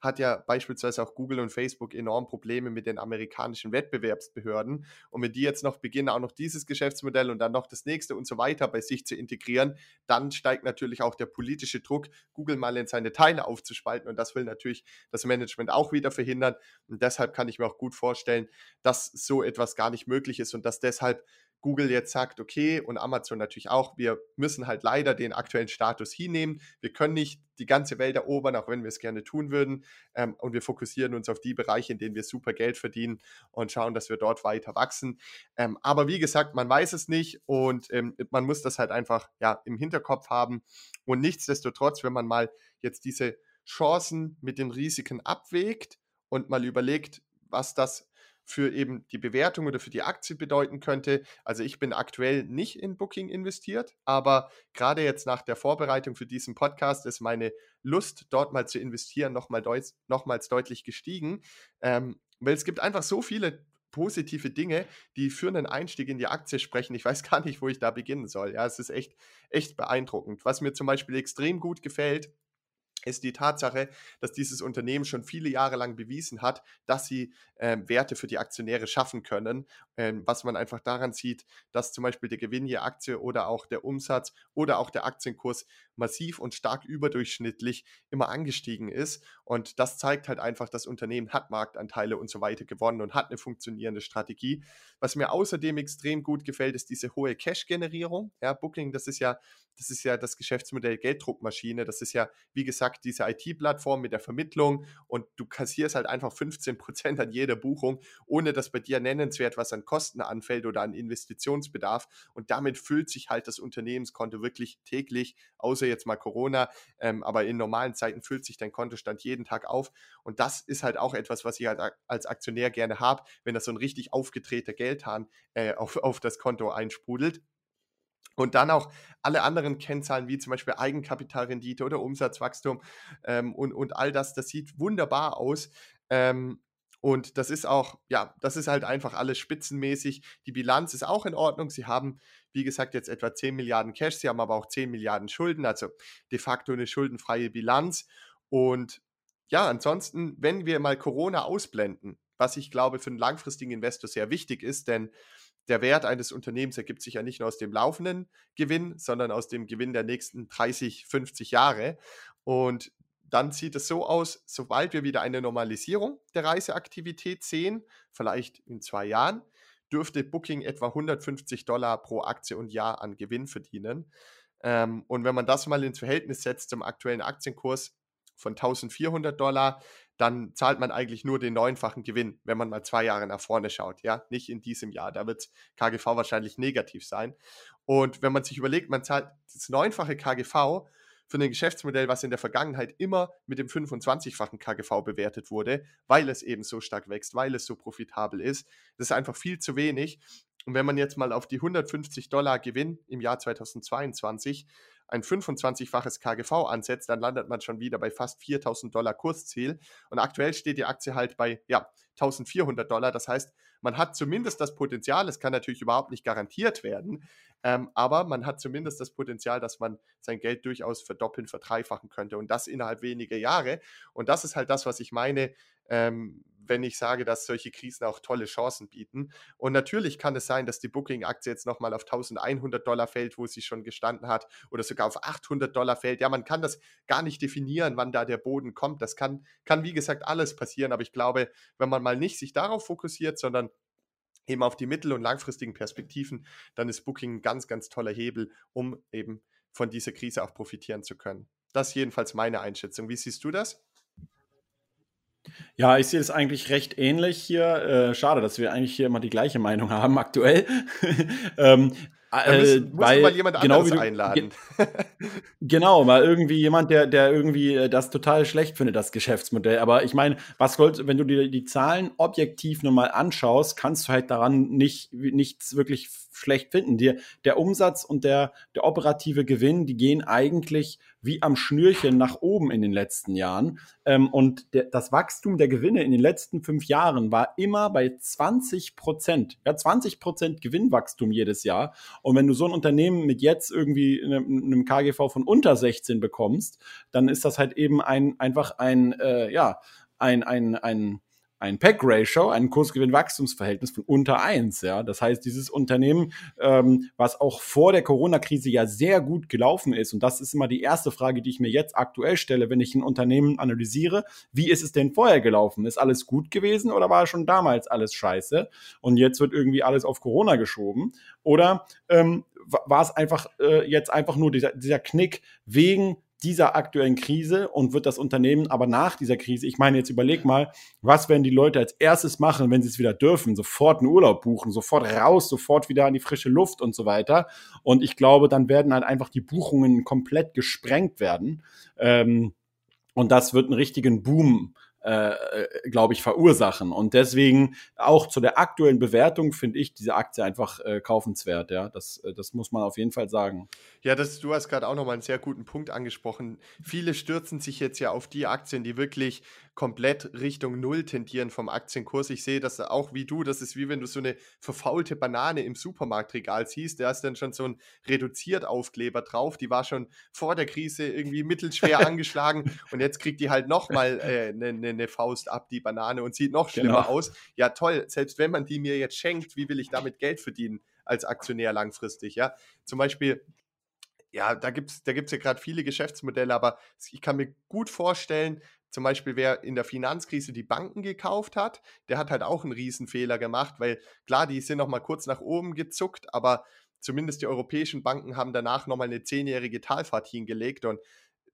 Hat ja beispielsweise auch Google und Facebook enorm Probleme mit den amerikanischen Wettbewerbsbehörden. Und wenn die jetzt noch beginnen, auch noch dieses Geschäftsmodell und dann noch das nächste und so weiter bei sich zu integrieren, dann steigt natürlich auch der politische Druck, Google mal in seine Teile aufzuspalten. Und das will natürlich das Management auch wieder verhindern. Und deshalb kann ich mir auch gut vorstellen, dass so etwas gar nicht möglich ist und dass deshalb Google jetzt sagt, okay, und Amazon natürlich auch, wir müssen halt leider den aktuellen Status hinnehmen. Wir können nicht die ganze Welt erobern, auch wenn wir es gerne tun würden. Ähm, und wir fokussieren uns auf die Bereiche, in denen wir super Geld verdienen und schauen, dass wir dort weiter wachsen. Ähm, aber wie gesagt, man weiß es nicht und ähm, man muss das halt einfach ja, im Hinterkopf haben. Und nichtsdestotrotz, wenn man mal jetzt diese Chancen mit den Risiken abwägt und mal überlegt, was das für eben die Bewertung oder für die Aktie bedeuten könnte. Also ich bin aktuell nicht in Booking investiert, aber gerade jetzt nach der Vorbereitung für diesen Podcast ist meine Lust, dort mal zu investieren, nochmal deut nochmals deutlich gestiegen, ähm, weil es gibt einfach so viele positive Dinge, die für einen Einstieg in die Aktie sprechen. Ich weiß gar nicht, wo ich da beginnen soll. Ja, es ist echt, echt beeindruckend. Was mir zum Beispiel extrem gut gefällt, ist die Tatsache, dass dieses Unternehmen schon viele Jahre lang bewiesen hat, dass sie äh, Werte für die Aktionäre schaffen können, äh, was man einfach daran sieht, dass zum Beispiel der Gewinn je Aktie oder auch der Umsatz oder auch der Aktienkurs massiv und stark überdurchschnittlich immer angestiegen ist. Und das zeigt halt einfach, das Unternehmen hat Marktanteile und so weiter gewonnen und hat eine funktionierende Strategie. Was mir außerdem extrem gut gefällt, ist diese hohe Cash-Generierung. Ja, Booking, das ist ja, das ist ja das Geschäftsmodell Gelddruckmaschine. Das ist ja, wie gesagt, diese IT-Plattform mit der Vermittlung und du kassierst halt einfach 15 Prozent an jeder Buchung, ohne dass bei dir nennenswert was an Kosten anfällt oder an Investitionsbedarf. Und damit füllt sich halt das Unternehmenskonto wirklich täglich, außer jetzt mal Corona. Ähm, aber in normalen Zeiten füllt sich dein Kontostand jeden Tag auf. Und das ist halt auch etwas, was ich halt als Aktionär gerne habe, wenn das so ein richtig aufgetreter Geldhahn äh, auf, auf das Konto einsprudelt. Und dann auch alle anderen Kennzahlen, wie zum Beispiel Eigenkapitalrendite oder Umsatzwachstum ähm, und, und all das, das sieht wunderbar aus. Ähm, und das ist auch, ja, das ist halt einfach alles spitzenmäßig. Die Bilanz ist auch in Ordnung. Sie haben, wie gesagt, jetzt etwa 10 Milliarden Cash, sie haben aber auch 10 Milliarden Schulden, also de facto eine schuldenfreie Bilanz. Und ja, ansonsten, wenn wir mal Corona ausblenden, was ich glaube für einen langfristigen Investor sehr wichtig ist, denn der Wert eines Unternehmens ergibt sich ja nicht nur aus dem laufenden Gewinn, sondern aus dem Gewinn der nächsten 30, 50 Jahre. Und dann sieht es so aus, sobald wir wieder eine Normalisierung der Reiseaktivität sehen, vielleicht in zwei Jahren, dürfte Booking etwa 150 Dollar pro Aktie und Jahr an Gewinn verdienen. Ähm, und wenn man das mal ins Verhältnis setzt zum aktuellen Aktienkurs von 1400 Dollar, dann zahlt man eigentlich nur den neunfachen Gewinn, wenn man mal zwei Jahre nach vorne schaut. Ja, nicht in diesem Jahr. Da wird KGV wahrscheinlich negativ sein. Und wenn man sich überlegt, man zahlt das neunfache KGV für ein Geschäftsmodell, was in der Vergangenheit immer mit dem 25-fachen KGV bewertet wurde, weil es eben so stark wächst, weil es so profitabel ist. Das ist einfach viel zu wenig. Und wenn man jetzt mal auf die 150 Dollar Gewinn im Jahr 2022 ein 25-faches KGV ansetzt, dann landet man schon wieder bei fast 4000 Dollar Kursziel. Und aktuell steht die Aktie halt bei ja, 1400 Dollar. Das heißt, man hat zumindest das Potenzial, es kann natürlich überhaupt nicht garantiert werden, ähm, aber man hat zumindest das Potenzial, dass man sein Geld durchaus verdoppeln, verdreifachen könnte und das innerhalb weniger Jahre. Und das ist halt das, was ich meine. Ähm, wenn ich sage, dass solche Krisen auch tolle Chancen bieten. Und natürlich kann es sein, dass die Booking-Aktie jetzt nochmal auf 1100 Dollar fällt, wo sie schon gestanden hat, oder sogar auf 800 Dollar fällt. Ja, man kann das gar nicht definieren, wann da der Boden kommt. Das kann, kann wie gesagt, alles passieren. Aber ich glaube, wenn man mal nicht sich darauf fokussiert, sondern eben auf die mittel- und langfristigen Perspektiven, dann ist Booking ein ganz, ganz toller Hebel, um eben von dieser Krise auch profitieren zu können. Das ist jedenfalls meine Einschätzung. Wie siehst du das? Ja, ich sehe das eigentlich recht ähnlich hier. Äh, schade, dass wir eigentlich hier immer die gleiche Meinung haben aktuell. ähm, äh, müssen, weil, mal jemand genau anderes du, einladen. Ge genau, mal irgendwie jemand, der, der irgendwie äh, das total schlecht findet, das Geschäftsmodell. Aber ich meine, was sollst, wenn du dir die Zahlen objektiv nur mal anschaust, kannst du halt daran nicht, nichts wirklich schlecht finden. Der, der Umsatz und der, der operative Gewinn, die gehen eigentlich wie am Schnürchen nach oben in den letzten Jahren. Ähm, und der, das Wachstum der Gewinne in den letzten fünf Jahren war immer bei 20 Prozent. Ja, 20 Prozent Gewinnwachstum jedes Jahr. Und wenn du so ein Unternehmen mit jetzt irgendwie einem, einem KGV von unter 16 bekommst, dann ist das halt eben ein, einfach ein, äh, ja, ein, ein, ein, ein Pack-Ratio, ein Kursgewinn-Wachstumsverhältnis von unter eins. Ja? Das heißt, dieses Unternehmen, ähm, was auch vor der Corona-Krise ja sehr gut gelaufen ist, und das ist immer die erste Frage, die ich mir jetzt aktuell stelle, wenn ich ein Unternehmen analysiere, wie ist es denn vorher gelaufen? Ist alles gut gewesen oder war schon damals alles scheiße? Und jetzt wird irgendwie alles auf Corona geschoben? Oder ähm, war es einfach äh, jetzt einfach nur dieser, dieser Knick wegen dieser aktuellen Krise und wird das Unternehmen aber nach dieser Krise, ich meine, jetzt überleg mal, was werden die Leute als erstes machen, wenn sie es wieder dürfen? Sofort einen Urlaub buchen, sofort raus, sofort wieder an die frische Luft und so weiter. Und ich glaube, dann werden halt einfach die Buchungen komplett gesprengt werden. Ähm, und das wird einen richtigen Boom äh, äh, glaube ich, verursachen. Und deswegen auch zu der aktuellen Bewertung finde ich diese Aktie einfach äh, kaufenswert. Ja, das, äh, das muss man auf jeden Fall sagen. Ja, das, du hast gerade auch nochmal einen sehr guten Punkt angesprochen. Viele stürzen sich jetzt ja auf die Aktien, die wirklich komplett Richtung Null tendieren vom Aktienkurs. Ich sehe das auch wie du. Das ist wie wenn du so eine verfaulte Banane im Supermarktregal siehst. Da ist dann schon so ein reduziert Aufkleber drauf. Die war schon vor der Krise irgendwie mittelschwer angeschlagen und jetzt kriegt die halt nochmal eine äh, ne, ne, ne Faust ab, die Banane, und sieht noch schlimmer genau. aus. Ja, toll. Selbst wenn man die mir jetzt schenkt, wie will ich damit Geld verdienen als Aktionär langfristig? Ja, zum Beispiel ja, da gibt es da gibt's ja gerade viele Geschäftsmodelle, aber ich kann mir gut vorstellen, zum Beispiel, wer in der Finanzkrise die Banken gekauft hat, der hat halt auch einen Riesenfehler gemacht, weil klar, die sind noch mal kurz nach oben gezuckt, aber zumindest die europäischen Banken haben danach noch mal eine zehnjährige Talfahrt hingelegt und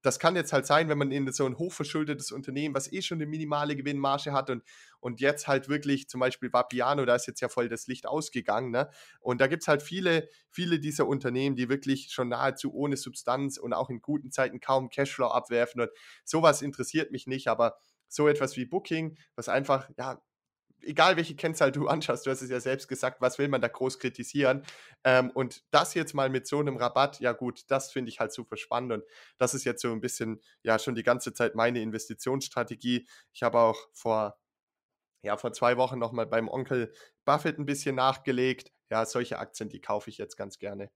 das kann jetzt halt sein, wenn man in so ein hochverschuldetes Unternehmen, was eh schon eine minimale Gewinnmarge hat und, und jetzt halt wirklich, zum Beispiel Vapiano, da ist jetzt ja voll das Licht ausgegangen, ne? Und da gibt es halt viele, viele dieser Unternehmen, die wirklich schon nahezu ohne Substanz und auch in guten Zeiten kaum Cashflow abwerfen und sowas interessiert mich nicht, aber so etwas wie Booking, was einfach, ja, egal welche Kennzahl du anschaust, du hast es ja selbst gesagt, was will man da groß kritisieren? Ähm, und das jetzt mal mit so einem Rabatt, ja gut, das finde ich halt super spannend und das ist jetzt so ein bisschen, ja, schon die ganze Zeit meine Investitionsstrategie. Ich habe auch vor, ja, vor zwei Wochen nochmal beim Onkel Buffett ein bisschen nachgelegt. Ja, solche Aktien, die kaufe ich jetzt ganz gerne.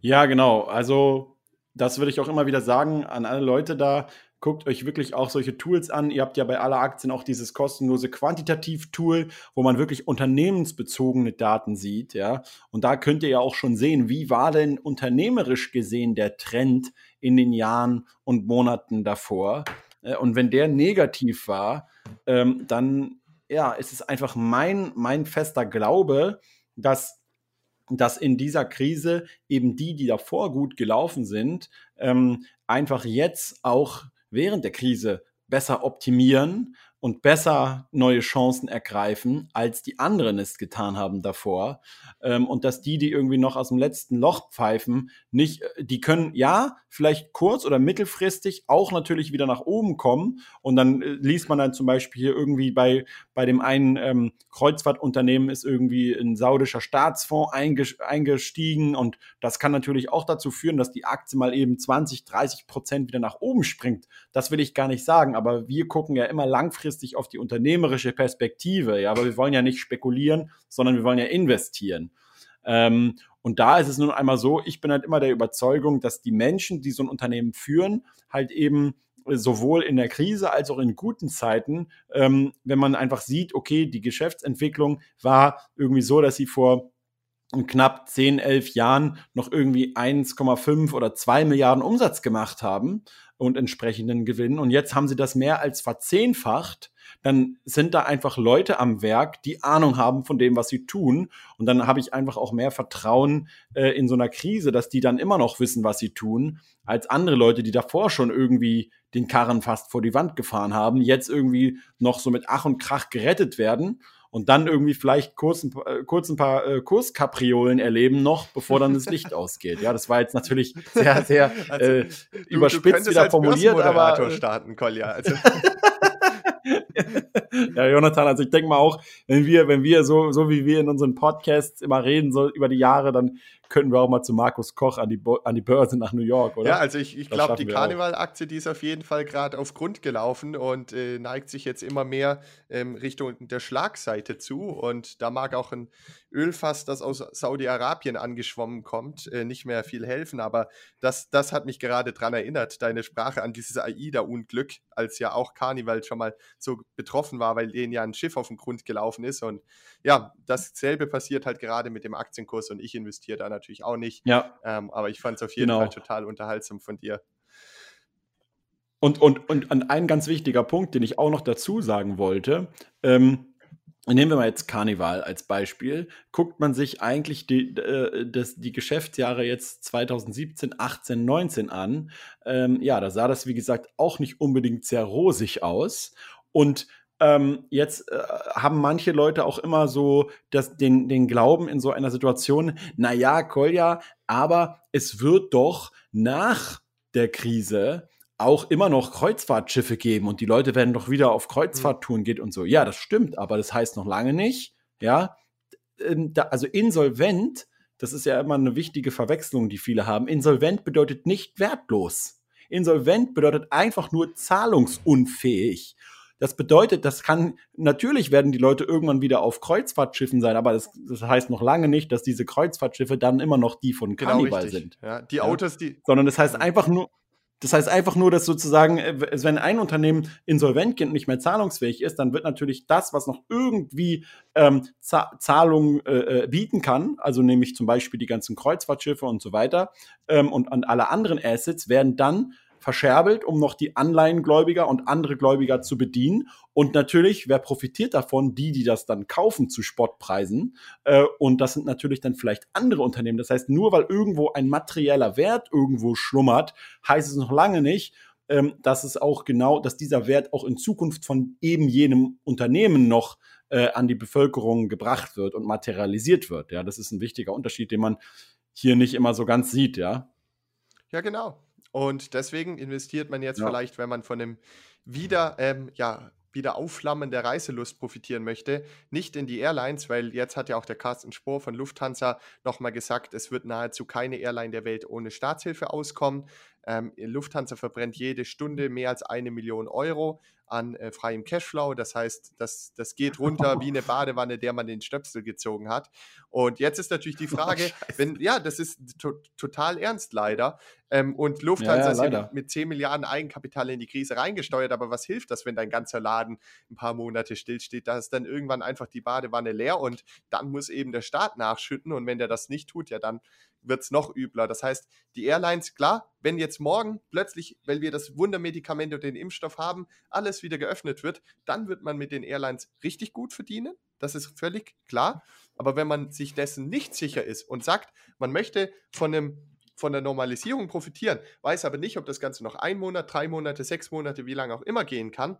Ja, genau. Also das würde ich auch immer wieder sagen an alle Leute da guckt euch wirklich auch solche Tools an. Ihr habt ja bei aller Aktien auch dieses kostenlose Quantitativ-Tool, wo man wirklich unternehmensbezogene Daten sieht, ja. Und da könnt ihr ja auch schon sehen, wie war denn unternehmerisch gesehen der Trend in den Jahren und Monaten davor. Äh, und wenn der negativ war, ähm, dann ja, ist es einfach mein, mein fester Glaube, dass dass in dieser Krise eben die, die davor gut gelaufen sind, ähm, einfach jetzt auch während der Krise besser optimieren und besser neue Chancen ergreifen, als die anderen es getan haben davor. Ähm, und dass die, die irgendwie noch aus dem letzten Loch pfeifen, nicht, äh, die können ja vielleicht kurz- oder mittelfristig auch natürlich wieder nach oben kommen. Und dann äh, liest man dann zum Beispiel hier irgendwie bei, bei dem einen ähm, Kreuzfahrtunternehmen ist irgendwie ein saudischer Staatsfonds eingestiegen. Und das kann natürlich auch dazu führen, dass die Aktie mal eben 20, 30 Prozent wieder nach oben springt. Das will ich gar nicht sagen. Aber wir gucken ja immer langfristig auf die unternehmerische Perspektive. Ja, aber wir wollen ja nicht spekulieren, sondern wir wollen ja investieren. Ähm, und da ist es nun einmal so, ich bin halt immer der Überzeugung, dass die Menschen, die so ein Unternehmen führen, halt eben sowohl in der Krise als auch in guten Zeiten, ähm, wenn man einfach sieht, okay, die Geschäftsentwicklung war irgendwie so, dass sie vor knapp 10, 11 Jahren noch irgendwie 1,5 oder 2 Milliarden Umsatz gemacht haben und entsprechenden Gewinn. Und jetzt haben sie das mehr als verzehnfacht. Dann sind da einfach Leute am Werk, die Ahnung haben von dem, was sie tun. Und dann habe ich einfach auch mehr Vertrauen äh, in so einer Krise, dass die dann immer noch wissen, was sie tun, als andere Leute, die davor schon irgendwie den Karren fast vor die Wand gefahren haben, jetzt irgendwie noch so mit Ach und Krach gerettet werden und dann irgendwie vielleicht kurz ein, äh, kurz ein paar äh, Kurskapriolen erleben noch, bevor dann das Licht ausgeht. Ja, das war jetzt natürlich sehr, sehr also, äh, überspitzt wieder formuliert, aber äh, starten, Kolja. Also. ja, Jonathan, also ich denke mal auch, wenn wir, wenn wir so, so wie wir in unseren Podcasts immer reden, so über die Jahre, dann könnten wir auch mal zu Markus Koch an die, an die Börse nach New York, oder? Ja, also ich, ich glaube, die Karneval-Aktie, die ist auf jeden Fall gerade auf Grund gelaufen und äh, neigt sich jetzt immer mehr ähm, Richtung der Schlagseite zu. Und da mag auch ein Ölfass, das aus Saudi-Arabien angeschwommen kommt, äh, nicht mehr viel helfen. Aber das, das hat mich gerade daran erinnert, deine Sprache an dieses AIDA-Unglück, als ja auch Karneval schon mal so betroffen war, weil denen ja ein Schiff auf den Grund gelaufen ist. Und ja, dasselbe passiert halt gerade mit dem Aktienkurs und ich investiere da natürlich auch nicht. Ja. Ähm, aber ich fand es auf jeden genau. Fall total unterhaltsam von dir. Und, und, und ein ganz wichtiger Punkt, den ich auch noch dazu sagen wollte, ähm, Nehmen wir mal jetzt Karneval als Beispiel. Guckt man sich eigentlich die, äh, das, die Geschäftsjahre jetzt 2017, 18, 19 an, ähm, ja, da sah das, wie gesagt, auch nicht unbedingt sehr rosig aus. Und ähm, jetzt äh, haben manche Leute auch immer so das, den, den Glauben in so einer Situation, naja, Kolja, aber es wird doch nach der Krise auch immer noch Kreuzfahrtschiffe geben und die Leute werden doch wieder auf Kreuzfahrttouren gehen und so. Ja, das stimmt, aber das heißt noch lange nicht, ja. Ähm, also insolvent, das ist ja immer eine wichtige Verwechslung, die viele haben. Insolvent bedeutet nicht wertlos. Insolvent bedeutet einfach nur zahlungsunfähig. Das bedeutet, das kann, natürlich werden die Leute irgendwann wieder auf Kreuzfahrtschiffen sein, aber das, das heißt noch lange nicht, dass diese Kreuzfahrtschiffe dann immer noch die von genau Carnival genau sind. Ja, die Autos, die. Sondern das heißt einfach nur, das heißt einfach nur, dass sozusagen, äh, wenn ein Unternehmen insolvent geht und nicht mehr zahlungsfähig ist, dann wird natürlich das, was noch irgendwie ähm, Zahlungen äh, äh, bieten kann, also nämlich zum Beispiel die ganzen Kreuzfahrtschiffe und so weiter ähm, und, und alle anderen Assets, werden dann verscherbelt, um noch die Anleihengläubiger und andere Gläubiger zu bedienen. Und natürlich, wer profitiert davon? Die, die das dann kaufen zu Spottpreisen. Äh, und das sind natürlich dann vielleicht andere Unternehmen. Das heißt, nur weil irgendwo ein materieller Wert irgendwo schlummert, heißt es noch lange nicht, ähm, dass es auch genau, dass dieser Wert auch in Zukunft von eben jenem Unternehmen noch äh, an die Bevölkerung gebracht wird und materialisiert wird. Ja, das ist ein wichtiger Unterschied, den man hier nicht immer so ganz sieht, ja. Ja, genau. Und deswegen investiert man jetzt ja. vielleicht, wenn man von einem wieder, ähm, ja, wieder Aufflammen der Reiselust profitieren möchte, nicht in die Airlines, weil jetzt hat ja auch der Carsten Spohr von Lufthansa nochmal gesagt, es wird nahezu keine Airline der Welt ohne Staatshilfe auskommen. Ähm, Lufthansa verbrennt jede Stunde mehr als eine Million Euro an äh, freiem Cashflow. Das heißt, das, das geht runter wie eine Badewanne, der man den Stöpsel gezogen hat. Und jetzt ist natürlich die oh, Frage, oh, wenn, ja, das ist to total ernst leider. Ähm, und Lufthansa ja, ja, ist mit 10 Milliarden Eigenkapital in die Krise reingesteuert. Aber was hilft das, wenn dein ganzer Laden ein paar Monate stillsteht? Da ist dann irgendwann einfach die Badewanne leer und dann muss eben der Staat nachschütten. Und wenn der das nicht tut, ja, dann wird es noch übler. Das heißt, die Airlines, klar, wenn jetzt morgen plötzlich, weil wir das Wundermedikament und den Impfstoff haben, alles wieder geöffnet wird, dann wird man mit den Airlines richtig gut verdienen. Das ist völlig klar. Aber wenn man sich dessen nicht sicher ist und sagt, man möchte von einem von der Normalisierung profitieren, weiß aber nicht, ob das Ganze noch ein Monat, drei Monate, sechs Monate, wie lange auch immer gehen kann,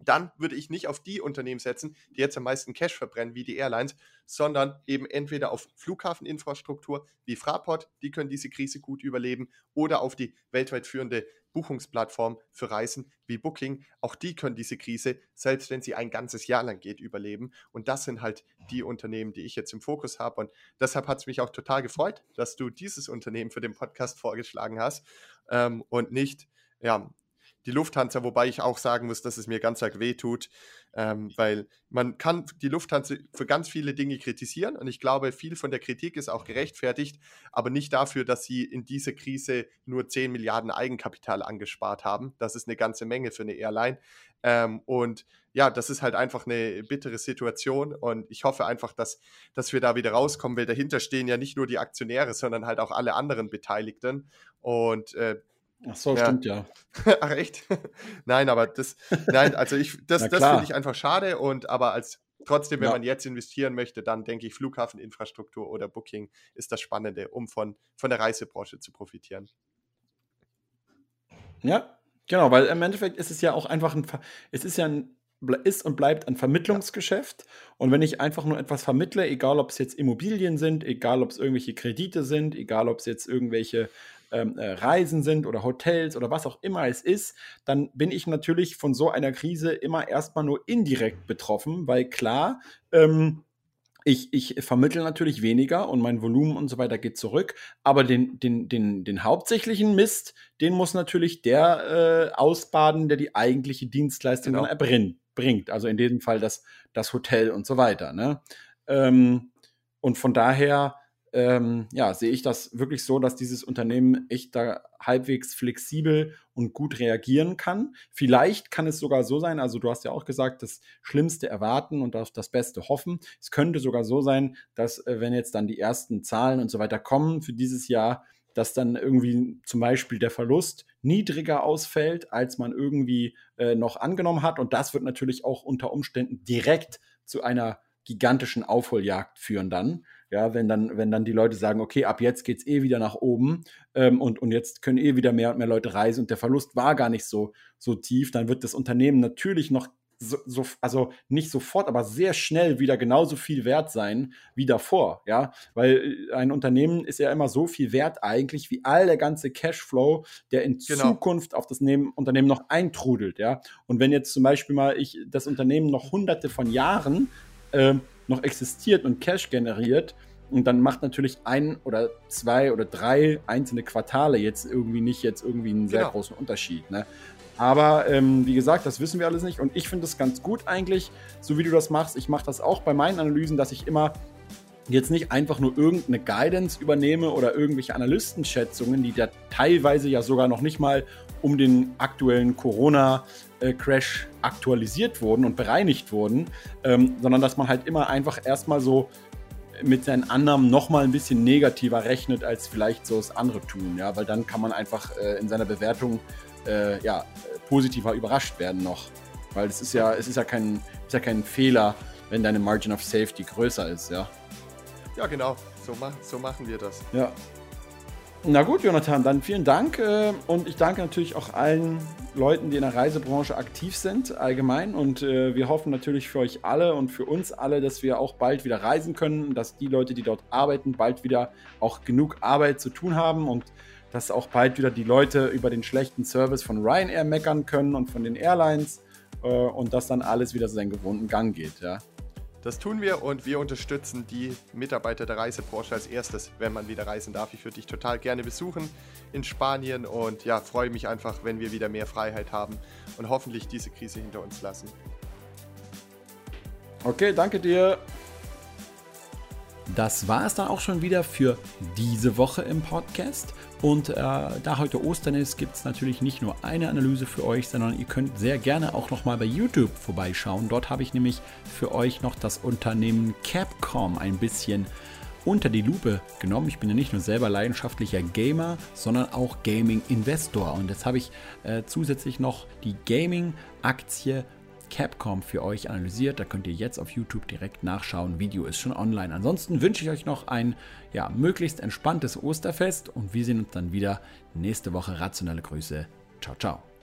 dann würde ich nicht auf die Unternehmen setzen, die jetzt am meisten Cash verbrennen, wie die Airlines, sondern eben entweder auf Flughafeninfrastruktur wie Fraport, die können diese Krise gut überleben, oder auf die weltweit führende Buchungsplattform für Reisen wie Booking. Auch die können diese Krise, selbst wenn sie ein ganzes Jahr lang geht, überleben. Und das sind halt die Unternehmen, die ich jetzt im Fokus habe. Und deshalb hat es mich auch total gefreut, dass du dieses Unternehmen für den Podcast vorgeschlagen hast ähm, und nicht ja, die Lufthansa, wobei ich auch sagen muss, dass es mir ganz arg weh tut, ähm, weil man kann die Lufthansa für ganz viele Dinge kritisieren und ich glaube, viel von der Kritik ist auch gerechtfertigt, aber nicht dafür, dass sie in dieser Krise nur 10 Milliarden Eigenkapital angespart haben. Das ist eine ganze Menge für eine Airline. Ähm, und ja, das ist halt einfach eine bittere Situation und ich hoffe einfach, dass, dass wir da wieder rauskommen, weil dahinter stehen ja nicht nur die Aktionäre, sondern halt auch alle anderen Beteiligten. Und äh, Ach so, ja. stimmt ja. Ach echt? nein, aber das, nein, also ich, das, das finde ich einfach schade und aber als trotzdem, wenn ja. man jetzt investieren möchte, dann denke ich, Flughafeninfrastruktur oder Booking ist das Spannende, um von, von der Reisebranche zu profitieren. Ja, genau, weil im Endeffekt ist es ja auch einfach ein, es ist ja ein ist und bleibt ein Vermittlungsgeschäft. Ja. Und wenn ich einfach nur etwas vermittle, egal ob es jetzt Immobilien sind, egal ob es irgendwelche Kredite sind, egal ob es jetzt irgendwelche ähm, äh, Reisen sind oder Hotels oder was auch immer es ist, dann bin ich natürlich von so einer Krise immer erstmal nur indirekt betroffen, weil klar, ähm, ich, ich vermittle natürlich weniger und mein Volumen und so weiter geht zurück, aber den, den, den, den hauptsächlichen Mist, den muss natürlich der äh, ausbaden, der die eigentliche Dienstleistung genau. dann erbringt bringt. Also in diesem Fall das, das Hotel und so weiter. Ne? Ähm, und von daher ähm, ja, sehe ich das wirklich so, dass dieses Unternehmen echt da halbwegs flexibel und gut reagieren kann. Vielleicht kann es sogar so sein, also du hast ja auch gesagt, das Schlimmste erwarten und auf das Beste hoffen. Es könnte sogar so sein, dass äh, wenn jetzt dann die ersten Zahlen und so weiter kommen für dieses Jahr, dass dann irgendwie zum Beispiel der Verlust niedriger ausfällt, als man irgendwie äh, noch angenommen hat. Und das wird natürlich auch unter Umständen direkt zu einer gigantischen Aufholjagd führen dann. Ja, wenn dann, wenn dann die Leute sagen, okay, ab jetzt geht es eh wieder nach oben ähm, und, und jetzt können eh wieder mehr und mehr Leute reisen und der Verlust war gar nicht so, so tief, dann wird das Unternehmen natürlich noch so, so, also nicht sofort, aber sehr schnell wieder genauso viel wert sein wie davor, ja, weil äh, ein Unternehmen ist ja immer so viel wert eigentlich wie all der ganze Cashflow, der in genau. Zukunft auf das Unternehmen noch eintrudelt, ja. Und wenn jetzt zum Beispiel mal ich das Unternehmen noch hunderte von Jahren äh, noch existiert und Cash generiert, und dann macht natürlich ein oder zwei oder drei einzelne Quartale jetzt irgendwie nicht jetzt irgendwie einen sehr genau. großen Unterschied. Ne? Aber ähm, wie gesagt, das wissen wir alles nicht. Und ich finde es ganz gut eigentlich, so wie du das machst. Ich mache das auch bei meinen Analysen, dass ich immer jetzt nicht einfach nur irgendeine Guidance übernehme oder irgendwelche Analystenschätzungen, die da teilweise ja sogar noch nicht mal um den aktuellen Corona-Crash aktualisiert wurden und bereinigt wurden, ähm, sondern dass man halt immer einfach erstmal so mit seinen Annahmen noch mal ein bisschen negativer rechnet, als vielleicht so das andere tun, ja, weil dann kann man einfach äh, in seiner Bewertung äh, ja, positiver überrascht werden noch. Weil es ist ja, es ist ja kein, ist ja kein Fehler, wenn deine Margin of Safety größer ist, ja. Ja, genau. So, mach, so machen wir das. Ja. Na gut, Jonathan, dann vielen Dank äh, und ich danke natürlich auch allen Leuten, die in der Reisebranche aktiv sind, allgemein. Und äh, wir hoffen natürlich für euch alle und für uns alle, dass wir auch bald wieder reisen können, dass die Leute, die dort arbeiten, bald wieder auch genug Arbeit zu tun haben und dass auch bald wieder die Leute über den schlechten Service von Ryanair meckern können und von den Airlines äh, und dass dann alles wieder seinen gewohnten Gang geht. Ja. Das tun wir und wir unterstützen die Mitarbeiter der Reisebranche als erstes, wenn man wieder reisen darf. Ich würde dich total gerne besuchen in Spanien und ja, freue mich einfach, wenn wir wieder mehr Freiheit haben und hoffentlich diese Krise hinter uns lassen. Okay, danke dir. Das war es dann auch schon wieder für diese Woche im Podcast. Und äh, da heute Ostern ist, gibt es natürlich nicht nur eine Analyse für euch, sondern ihr könnt sehr gerne auch nochmal bei YouTube vorbeischauen. Dort habe ich nämlich für euch noch das Unternehmen Capcom ein bisschen unter die Lupe genommen. Ich bin ja nicht nur selber leidenschaftlicher Gamer, sondern auch Gaming-Investor. Und jetzt habe ich äh, zusätzlich noch die Gaming-Aktie Capcom für euch analysiert. Da könnt ihr jetzt auf YouTube direkt nachschauen. Video ist schon online. Ansonsten wünsche ich euch noch ein ja, möglichst entspanntes Osterfest und wir sehen uns dann wieder nächste Woche. Rationelle Grüße. Ciao, ciao.